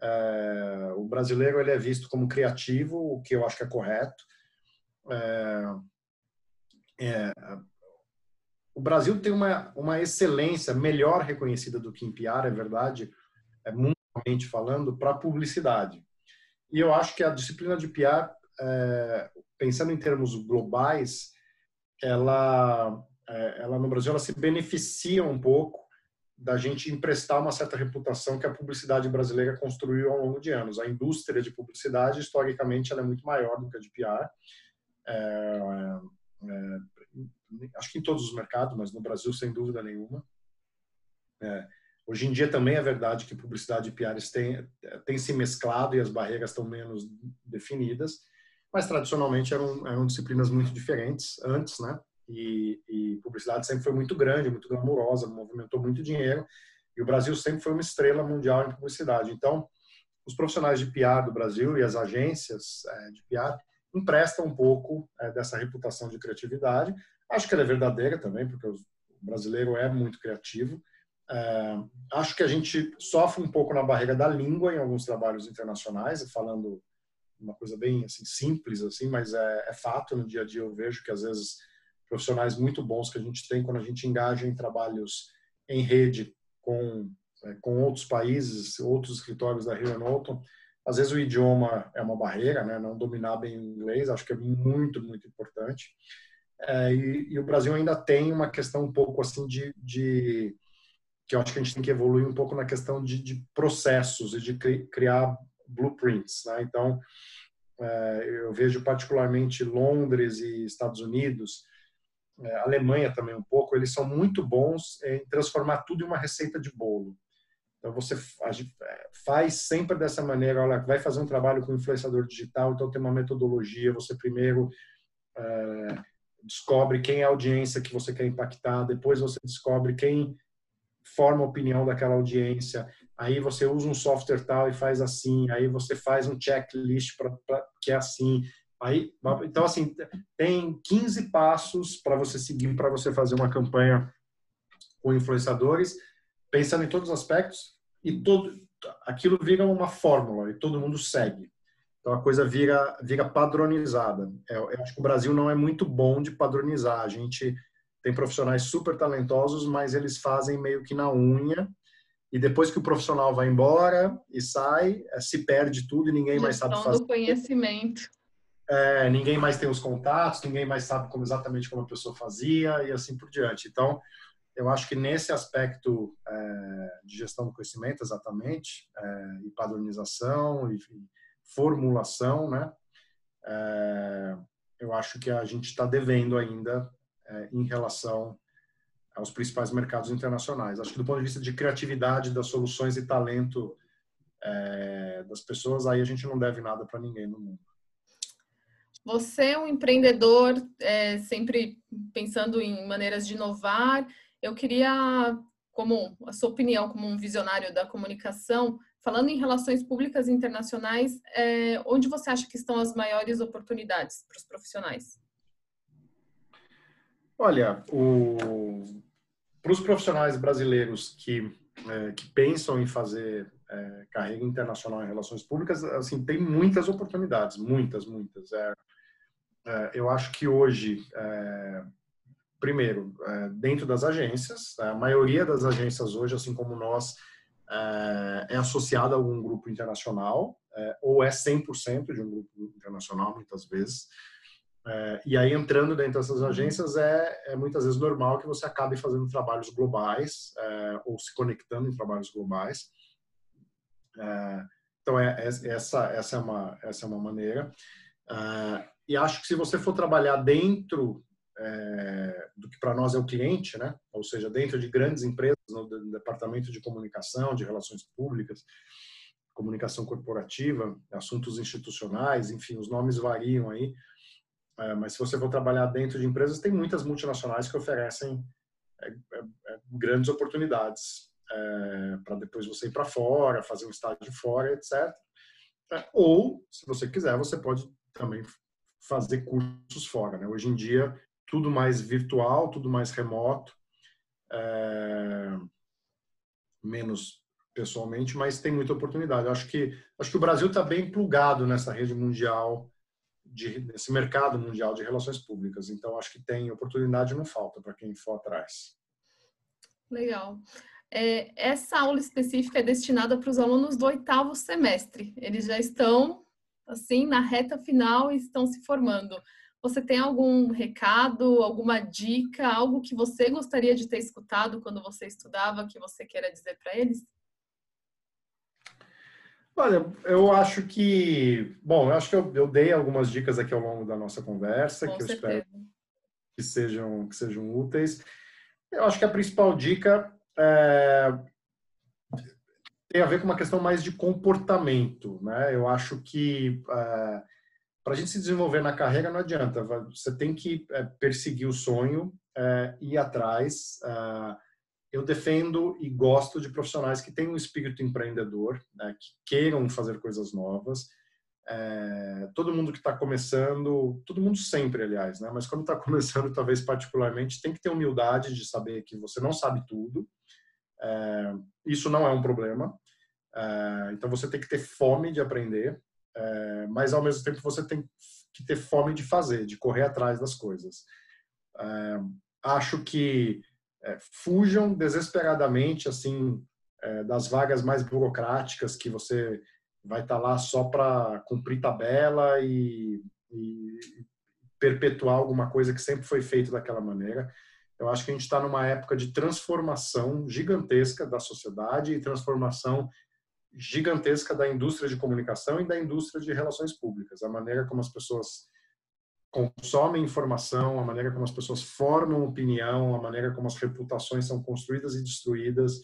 É, o brasileiro ele é visto como criativo, o que eu acho que é correto. É, é, o Brasil tem uma, uma excelência melhor reconhecida do que em PR, é verdade, é mundialmente falando, para publicidade. E eu acho que a disciplina de PR, é, pensando em termos globais, ela, é, ela no Brasil ela se beneficia um pouco da gente emprestar uma certa reputação que a publicidade brasileira construiu ao longo de anos. A indústria de publicidade, historicamente, ela é muito maior do que a de PR. É, é, acho que em todos os mercados, mas no Brasil sem dúvida nenhuma. É, hoje em dia também é verdade que publicidade e PR têm, têm se mesclado e as barreiras estão menos definidas, mas tradicionalmente eram, eram disciplinas muito diferentes antes, né? E, e, publicidade sempre foi muito grande, muito glamurosa, movimentou muito dinheiro, e o Brasil sempre foi uma estrela mundial em publicidade. Então, os profissionais de PR do Brasil e as agências é, de PR emprestam um pouco é, dessa reputação de criatividade, Acho que ela é verdadeira também, porque o brasileiro é muito criativo. É, acho que a gente sofre um pouco na barreira da língua em alguns trabalhos internacionais, falando uma coisa bem assim, simples, assim, mas é, é, fato no dia a dia. Eu vejo que às vezes profissionais muito bons que a gente tem quando a gente engaja em trabalhos em rede com é, com outros países, outros escritórios da Rio Norton, às vezes o idioma é uma barreira, né? Não dominar bem o inglês, acho que é muito muito importante. É, e, e, o Brasil ainda tem uma questão um pouco assim de, de, que eu acho que a gente tem que evoluir um pouco na questão de, de processos e de cri, criar blueprints, né? Então, é, eu vejo particularmente Londres e Estados Unidos, é, Alemanha também um pouco, eles são muito bons em transformar tudo em uma receita de bolo. Então você é, faz sempre dessa maneira, olha, vai fazer um trabalho com influenciador digital, então tem uma metodologia, você primeiro descobre quem é a audiência que você quer impactar, depois você descobre quem forma a opinião daquela audiência, aí você usa um software tal e faz assim, aí você faz um checklist para que é assim. Aí, então assim, tem 15 passos para você seguir para você fazer uma campanha com influenciadores pensando em todos os aspectos e todo aquilo vira uma fórmula e todo mundo segue. Então a coisa vira vira padronizada. Eu, eu acho que o Brasil não é muito bom de padronizar. A gente tem profissionais super talentosos, mas eles fazem meio que na unha. E depois que o profissional vai embora e sai, é, se perde tudo e ninguém mais sabe fazer. do conhecimento. É, ninguém mais tem os contatos, ninguém mais sabe como exatamente como a pessoa fazia e assim por diante. Então, eu acho que nesse aspecto é, de gestão do conhecimento, exatamente, é, e padronização e, e formulação, né, é, eu acho que a gente está devendo ainda é, em relação aos principais mercados internacionais. Acho que do ponto de vista de criatividade das soluções e talento é, das pessoas, aí a gente não deve nada para ninguém no mundo. Você é um empreendedor, é, sempre pensando em maneiras de inovar. Eu queria, como a sua opinião, como um visionário da comunicação, falando em relações públicas internacionais, é, onde você acha que estão as maiores oportunidades para os profissionais? Olha, para os profissionais brasileiros que, é, que pensam em fazer é, carreira internacional em relações públicas, assim, tem muitas oportunidades, muitas, muitas. É, é eu acho que hoje, é, primeiro, é, dentro das agências, a maioria das agências hoje, assim como nós, é, associada a algum grupo internacional, ou é 100% de um grupo internacional, muitas vezes. É, e aí, entrando dentro dessas agências, é, é, muitas vezes normal que você acabe fazendo trabalhos globais é, ou se conectando em trabalhos globais. É, então, é, é, essa, essa, é uma, essa é uma maneira. E acho que se você for trabalhar dentro do que para nós é o cliente, né? ou seja, dentro de grandes empresas, no departamento de comunicação, de relações públicas, comunicação corporativa, assuntos institucionais, enfim, os nomes variam aí é, mas se você for trabalhar dentro de empresas, tem muitas multinacionais que oferecem é, é, é grandes oportunidades é, para depois você ir para fora, fazer um estágio fora, etc. Ou, se você quiser, você pode também fazer cursos fora. Né? Hoje em dia, tudo mais virtual, tudo mais remoto, menos pessoalmente, mas tem muita oportunidade. Eu acho que acho que o Brasil está bem plugado nessa rede mundial de, mercado mundial de relações públicas. Então, acho que tem oportunidade não falta para quem for atrás. Legal. É, essa aula específica é destinada para os alunos do oitavo semestre. Eles já estão, assim, na reta final e estão se formando. Você tem algum recado, alguma dica, algo que você gostaria de ter escutado quando você estudava, que você queira dizer para eles? Olha, eu acho que, bom, eu acho que eu, eu, dei algumas dicas aqui ao longo da nossa conversa, Com que certeza. eu espero que sejam, que sejam úteis. Eu acho que a principal dica é, tem a ver com uma questão mais de comportamento, né? Eu acho que é, para a gente se desenvolver na carreira não adianta, você tem que é, perseguir o sonho, é, ir atrás, é, eu defendo e gosto de profissionais que têm um espírito empreendedor, né, que queiram fazer coisas novas. É, todo mundo que está começando, todo mundo sempre, aliás, né, mas quando está começando, talvez particularmente, tem que ter humildade de saber que você não sabe tudo. É, isso não é um problema. É, então você tem que ter fome de aprender, é, mas ao mesmo tempo você tem que ter fome de fazer, de correr atrás das coisas. É, acho que é, fujam desesperadamente assim é, das vagas mais burocráticas que você vai estar tá lá só para cumprir tabela e, e, perpetuar alguma coisa que sempre foi feito daquela maneira. Eu acho que a gente está numa época de transformação gigantesca da sociedade e transformação gigantesca da indústria de comunicação e da indústria de relações públicas. A maneira como as pessoas consomem informação, a maneira como as pessoas formam opinião, a maneira como as reputações são construídas e destruídas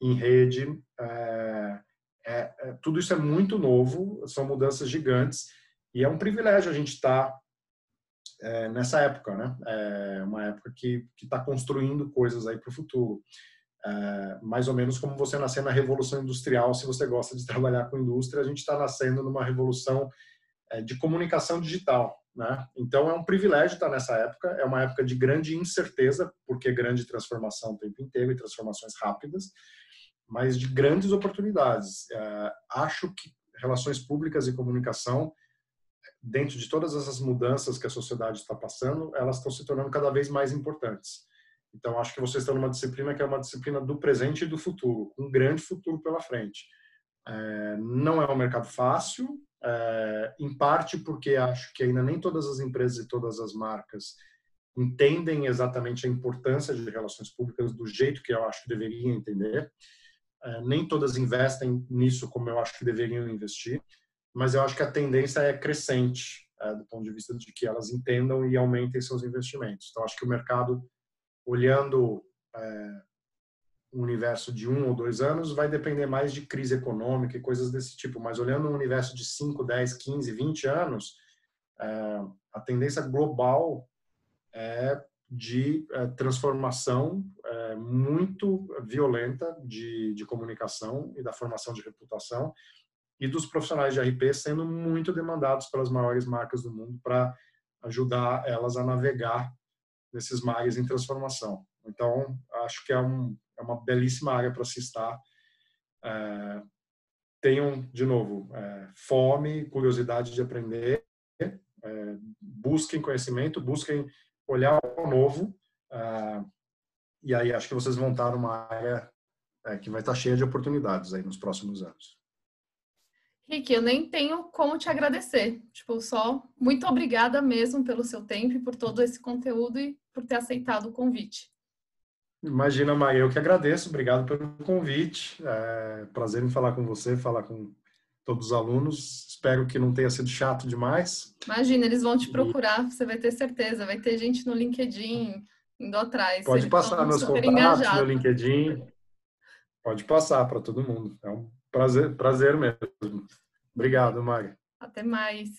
em rede. É, é, é, tudo isso é muito novo, são mudanças gigantes e é um privilégio a gente estar tá, é, nessa época, né? É uma época que está construindo coisas aí para o futuro. É, mais ou menos como você nascer na revolução industrial, se você gosta de trabalhar com indústria, a gente está nascendo numa revolução de comunicação digital Né? Então, é um privilégio estar nessa época. É uma época de grande incerteza, porque grande transformação o tempo inteiro e transformações rápidas, mas de grandes oportunidades. É, acho que relações públicas e comunicação, dentro de todas essas mudanças que a sociedade está passando, elas estão se tornando cada vez mais importantes. Então, acho que vocês estão numa disciplina que é uma disciplina do presente e do futuro, um grande futuro pela frente. É, não é um mercado fácil, é, em parte porque acho que ainda nem todas as empresas e todas as marcas entendem exatamente a importância de relações públicas do jeito que eu acho que deveriam entender. É, nem todas investem nisso como eu acho que deveriam investir, mas eu acho que a tendência é crescente é, do ponto de vista de que elas entendam e aumentem seus investimentos. Então, acho que o mercado, olhando é, um universo de um ou dois anos, vai depender mais de crise econômica e coisas desse tipo. Mas olhando um universo de 5, 10, 15, 20 anos, é, a tendência global é de é, transformação é, muito violenta de, de comunicação e da formação de reputação e dos profissionais de RP sendo muito demandados pelas maiores marcas do mundo para ajudar elas a navegar nesses mares em transformação. Então, acho que é um, é uma belíssima área para se estar. É, tenham, de novo, é, fome, curiosidade de aprender, é, busquem conhecimento, busquem olhar o novo, é, e aí acho que vocês vão estar numa área é, que vai estar cheia de oportunidades aí nos próximos anos. Rick, eu nem tenho como te agradecer. Tipo, só muito obrigada mesmo pelo seu tempo e por todo esse conteúdo e por ter aceitado o convite. Imagina, Maia, eu que agradeço, obrigado pelo convite. É prazer em falar com você, falar com todos os alunos. Espero que não tenha sido chato demais. Imagina, eles vão te procurar, você vai ter certeza. Vai ter gente no LinkedIn indo atrás. Pode passar meus contatos engajado. no LinkedIn. Pode passar para todo mundo. É um prazer, prazer mesmo. Obrigado, Maia. Até mais.